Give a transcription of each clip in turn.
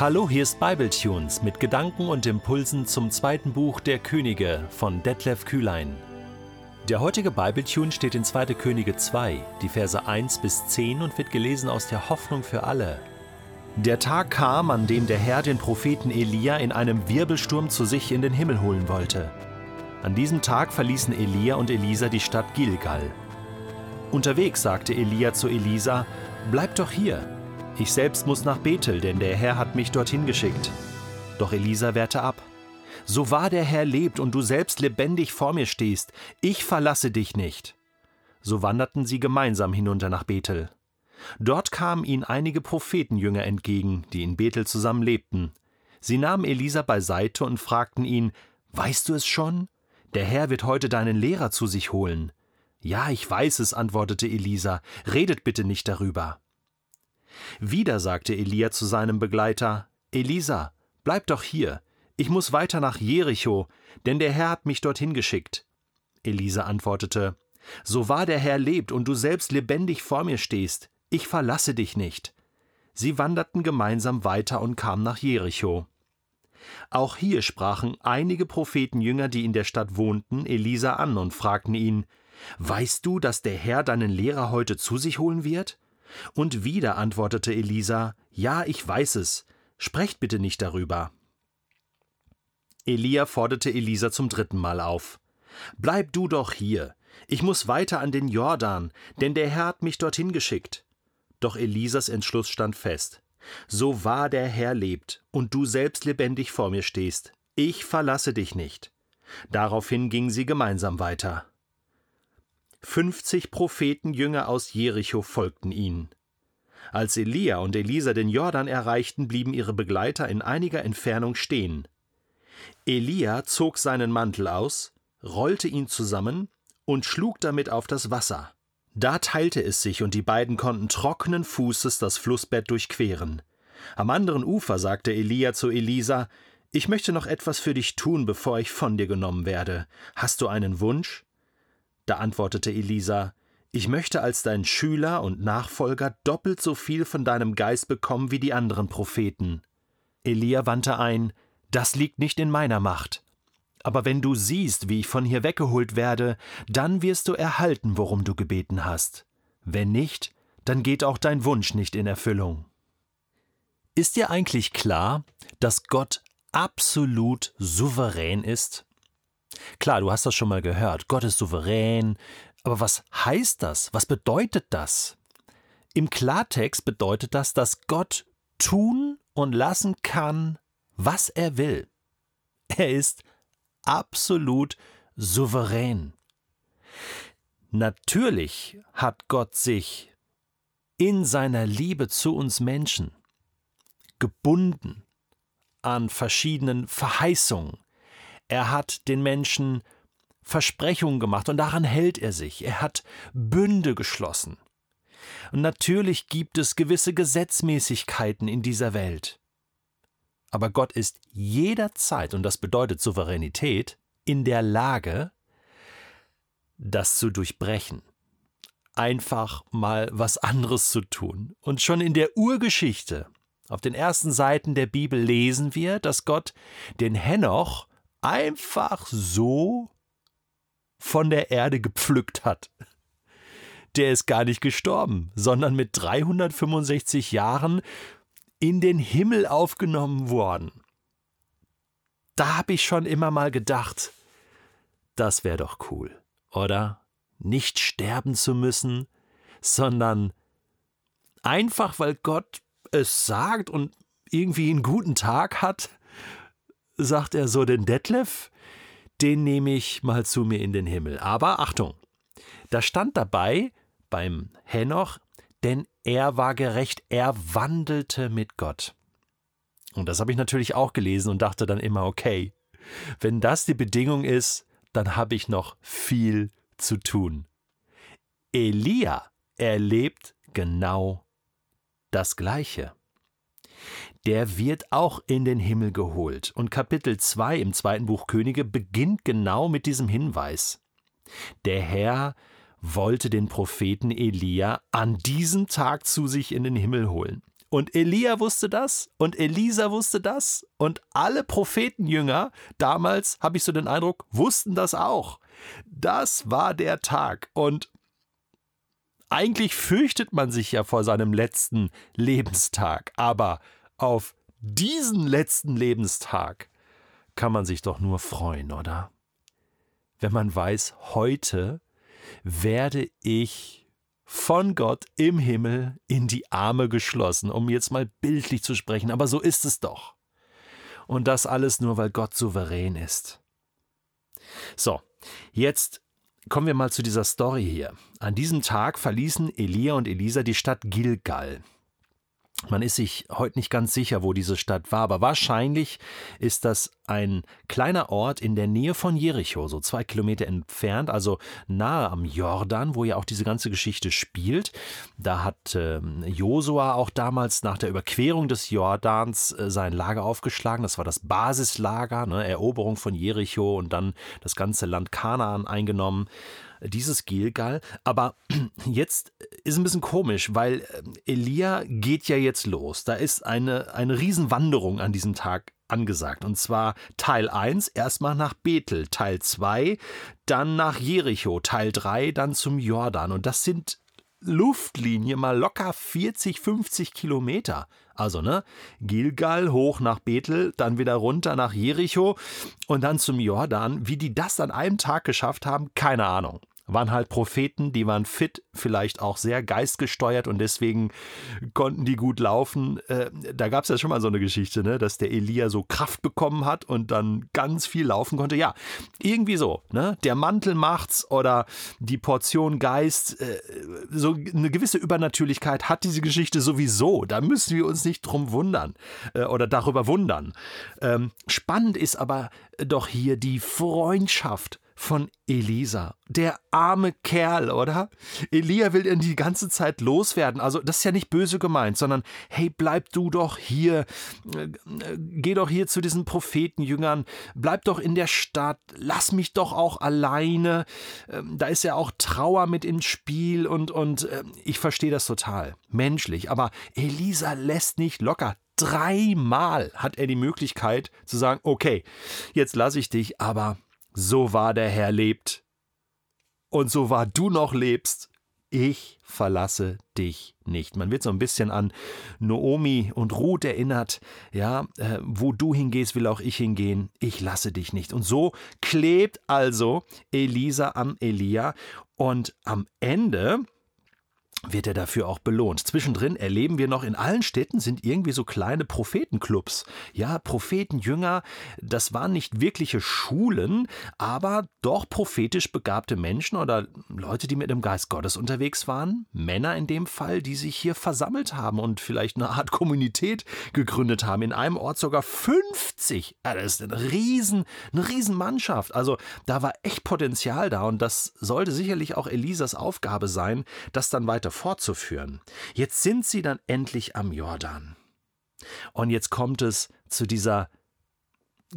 Hallo, hier ist Bibletunes mit Gedanken und Impulsen zum zweiten Buch der Könige von Detlef Kühlein. Der heutige Bibletune steht in 2. Könige 2, die Verse 1 bis 10 und wird gelesen aus der Hoffnung für alle. Der Tag kam, an dem der Herr den Propheten Elia in einem Wirbelsturm zu sich in den Himmel holen wollte. An diesem Tag verließen Elia und Elisa die Stadt Gilgal. Unterwegs sagte Elia zu Elisa: Bleib doch hier, ich selbst muss nach Bethel, denn der Herr hat mich dorthin geschickt. Doch Elisa wehrte ab. So wahr der Herr lebt und du selbst lebendig vor mir stehst, ich verlasse dich nicht. So wanderten sie gemeinsam hinunter nach Bethel. Dort kamen ihnen einige Prophetenjünger entgegen, die in Bethel zusammen lebten. Sie nahmen Elisa beiseite und fragten ihn: Weißt du es schon? Der Herr wird heute deinen Lehrer zu sich holen. Ja, ich weiß es, antwortete Elisa. Redet bitte nicht darüber. Wieder sagte Elia zu seinem Begleiter: Elisa, bleib doch hier, ich muss weiter nach Jericho, denn der Herr hat mich dorthin geschickt. Elisa antwortete: So wahr der Herr lebt und du selbst lebendig vor mir stehst, ich verlasse dich nicht. Sie wanderten gemeinsam weiter und kamen nach Jericho. Auch hier sprachen einige Prophetenjünger, die in der Stadt wohnten, Elisa an und fragten ihn: Weißt du, dass der Herr deinen Lehrer heute zu sich holen wird? Und wieder antwortete Elisa, Ja, ich weiß es, sprecht bitte nicht darüber. Elia forderte Elisa zum dritten Mal auf. Bleib du doch hier, ich muss weiter an den Jordan, denn der Herr hat mich dorthin geschickt. Doch Elisas Entschluss stand fest. So wahr der Herr lebt und du selbst lebendig vor mir stehst, ich verlasse dich nicht. Daraufhin gingen sie gemeinsam weiter. Fünfzig Prophetenjünger aus Jericho folgten ihnen. Als Elia und Elisa den Jordan erreichten, blieben ihre Begleiter in einiger Entfernung stehen. Elia zog seinen Mantel aus, rollte ihn zusammen und schlug damit auf das Wasser. Da teilte es sich und die beiden konnten trockenen Fußes das Flussbett durchqueren. Am anderen Ufer sagte Elia zu Elisa: Ich möchte noch etwas für dich tun, bevor ich von dir genommen werde. Hast du einen Wunsch? Da antwortete Elisa, ich möchte als dein Schüler und Nachfolger doppelt so viel von deinem Geist bekommen wie die anderen Propheten. Elia wandte ein, das liegt nicht in meiner Macht. Aber wenn du siehst, wie ich von hier weggeholt werde, dann wirst du erhalten, worum du gebeten hast. Wenn nicht, dann geht auch dein Wunsch nicht in Erfüllung. Ist dir eigentlich klar, dass Gott absolut souverän ist? Klar, du hast das schon mal gehört. Gott ist souverän. Aber was heißt das? Was bedeutet das? Im Klartext bedeutet das, dass Gott tun und lassen kann, was er will. Er ist absolut souverän. Natürlich hat Gott sich in seiner Liebe zu uns Menschen gebunden an verschiedenen Verheißungen, er hat den Menschen Versprechungen gemacht und daran hält er sich. Er hat Bünde geschlossen. Und natürlich gibt es gewisse Gesetzmäßigkeiten in dieser Welt. Aber Gott ist jederzeit, und das bedeutet Souveränität, in der Lage, das zu durchbrechen. Einfach mal was anderes zu tun. Und schon in der Urgeschichte, auf den ersten Seiten der Bibel lesen wir, dass Gott den Henoch einfach so von der Erde gepflückt hat. Der ist gar nicht gestorben, sondern mit 365 Jahren in den Himmel aufgenommen worden. Da habe ich schon immer mal gedacht, das wäre doch cool, oder? Nicht sterben zu müssen, sondern einfach weil Gott es sagt und irgendwie einen guten Tag hat, sagt er so, den Detlef, den nehme ich mal zu mir in den Himmel. Aber Achtung, da stand dabei beim Henoch, denn er war gerecht, er wandelte mit Gott. Und das habe ich natürlich auch gelesen und dachte dann immer, okay, wenn das die Bedingung ist, dann habe ich noch viel zu tun. Elia erlebt genau das Gleiche der wird auch in den Himmel geholt. Und Kapitel 2 im zweiten Buch Könige beginnt genau mit diesem Hinweis. Der Herr wollte den Propheten Elia an diesem Tag zu sich in den Himmel holen. Und Elia wusste das und Elisa wusste das und alle Prophetenjünger damals, habe ich so den Eindruck, wussten das auch. Das war der Tag und eigentlich fürchtet man sich ja vor seinem letzten Lebenstag, aber auf diesen letzten Lebenstag kann man sich doch nur freuen, oder? Wenn man weiß, heute werde ich von Gott im Himmel in die Arme geschlossen, um jetzt mal bildlich zu sprechen, aber so ist es doch. Und das alles nur, weil Gott souverän ist. So, jetzt kommen wir mal zu dieser Story hier. An diesem Tag verließen Elia und Elisa die Stadt Gilgal. Man ist sich heute nicht ganz sicher, wo diese Stadt war, aber wahrscheinlich ist das ein kleiner Ort in der Nähe von Jericho, so zwei Kilometer entfernt, also nahe am Jordan, wo ja auch diese ganze Geschichte spielt. Da hat äh, Josua auch damals nach der Überquerung des Jordans äh, sein Lager aufgeschlagen. Das war das Basislager, ne, Eroberung von Jericho und dann das ganze Land Kanaan eingenommen dieses Gilgal. Aber jetzt ist ein bisschen komisch, weil äh, Elia geht ja jetzt los. Da ist eine, eine Riesenwanderung an diesem Tag angesagt. Und zwar Teil 1 erstmal nach Bethel, Teil 2 dann nach Jericho, Teil 3 dann zum Jordan. Und das sind Luftlinie mal locker 40, 50 Kilometer. Also, ne, Gilgal hoch nach Bethel, dann wieder runter nach Jericho und dann zum Jordan. Wie die das an einem Tag geschafft haben, keine Ahnung waren halt Propheten, die waren fit, vielleicht auch sehr geistgesteuert und deswegen konnten die gut laufen. Äh, da gab es ja schon mal so eine Geschichte, ne, dass der Elia so Kraft bekommen hat und dann ganz viel laufen konnte. Ja, irgendwie so. Ne? Der Mantel macht's oder die Portion Geist, äh, so eine gewisse Übernatürlichkeit hat diese Geschichte sowieso. Da müssen wir uns nicht drum wundern äh, oder darüber wundern. Ähm, spannend ist aber doch hier die Freundschaft von Elisa. Der arme Kerl, oder? Elia will ihn die ganze Zeit loswerden. Also, das ist ja nicht böse gemeint, sondern hey, bleib du doch hier. Äh, geh doch hier zu diesen Prophetenjüngern. Bleib doch in der Stadt. Lass mich doch auch alleine. Ähm, da ist ja auch Trauer mit im Spiel und, und ähm, ich verstehe das total. Menschlich. Aber Elisa lässt nicht locker. Dreimal hat er die Möglichkeit zu sagen, okay, jetzt lasse ich dich, aber so wahr der Herr lebt und so wahr du noch lebst, ich verlasse dich nicht. Man wird so ein bisschen an Noomi und Ruth erinnert, ja, äh, wo du hingehst, will auch ich hingehen, ich lasse dich nicht. Und so klebt also Elisa am Elia und am Ende wird er dafür auch belohnt. Zwischendrin erleben wir noch in allen Städten sind irgendwie so kleine Prophetenclubs. Ja, Prophetenjünger, das waren nicht wirkliche Schulen, aber doch prophetisch begabte Menschen oder Leute, die mit dem Geist Gottes unterwegs waren. Männer in dem Fall, die sich hier versammelt haben und vielleicht eine Art Kommunität gegründet haben. In einem Ort sogar 50. Ja, das ist eine riesen, eine riesen Mannschaft. Also da war echt Potenzial da und das sollte sicherlich auch Elisas Aufgabe sein, das dann weiter fortzuführen. Jetzt sind sie dann endlich am Jordan. Und jetzt kommt es zu dieser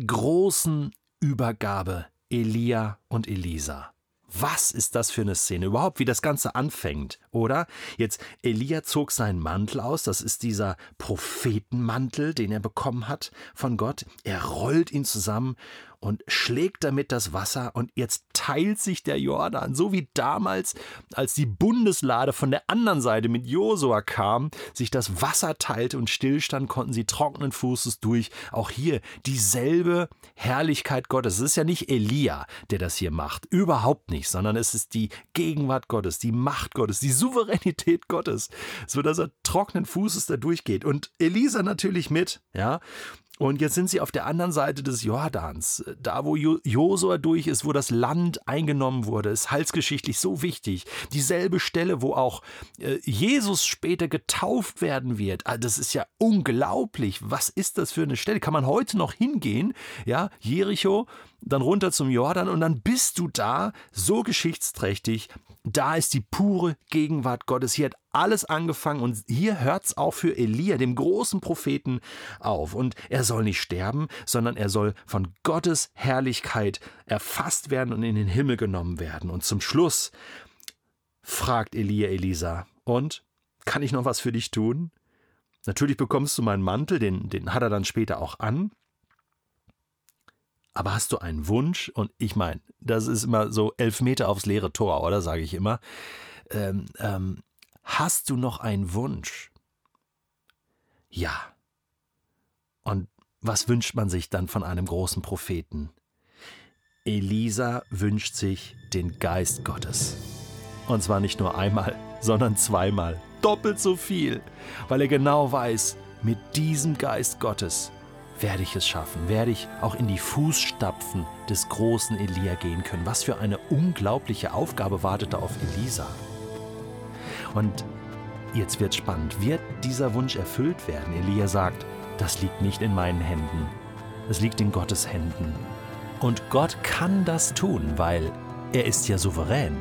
großen Übergabe Elia und Elisa. Was ist das für eine Szene? Überhaupt, wie das Ganze anfängt, oder? Jetzt, Elia zog seinen Mantel aus, das ist dieser Prophetenmantel, den er bekommen hat von Gott. Er rollt ihn zusammen und schlägt damit das Wasser und jetzt teilt sich der Jordan, so wie damals, als die Bundeslade von der anderen Seite mit Josua kam, sich das Wasser teilte und stillstand, konnten sie trockenen Fußes durch. Auch hier dieselbe Herrlichkeit Gottes. Es ist ja nicht Elia, der das hier macht, überhaupt nicht, sondern es ist die Gegenwart Gottes, die Macht Gottes, die Souveränität Gottes, so dass er trockenen Fußes da durchgeht und Elisa natürlich mit, ja. Und jetzt sind sie auf der anderen Seite des Jordans, da wo Josua durch ist, wo das Land eingenommen wurde, ist halsgeschichtlich so wichtig. Dieselbe Stelle, wo auch äh, Jesus später getauft werden wird. Ah, das ist ja unglaublich. Was ist das für eine Stelle? Kann man heute noch hingehen? Ja, Jericho, dann runter zum Jordan und dann bist du da so geschichtsträchtig, da ist die pure Gegenwart Gottes. Hier hat alles angefangen und hier hört es auch für Elia, dem großen Propheten, auf. Und er soll nicht sterben, sondern er soll von Gottes Herrlichkeit erfasst werden und in den Himmel genommen werden. Und zum Schluss fragt Elia Elisa, und kann ich noch was für dich tun? Natürlich bekommst du meinen Mantel, den, den hat er dann später auch an. Aber hast du einen Wunsch? Und ich meine, das ist immer so elf Meter aufs leere Tor, oder sage ich immer. Ähm, ähm, hast du noch einen Wunsch? Ja. Und was wünscht man sich dann von einem großen Propheten? Elisa wünscht sich den Geist Gottes. Und zwar nicht nur einmal, sondern zweimal. Doppelt so viel, weil er genau weiß, mit diesem Geist Gottes werde ich es schaffen, werde ich auch in die Fußstapfen des großen Elia gehen können. Was für eine unglaubliche Aufgabe wartete auf Elisa. Und jetzt wird spannend. Wird dieser Wunsch erfüllt werden? Elia sagt, das liegt nicht in meinen Händen. Es liegt in Gottes Händen. Und Gott kann das tun, weil er ist ja souverän.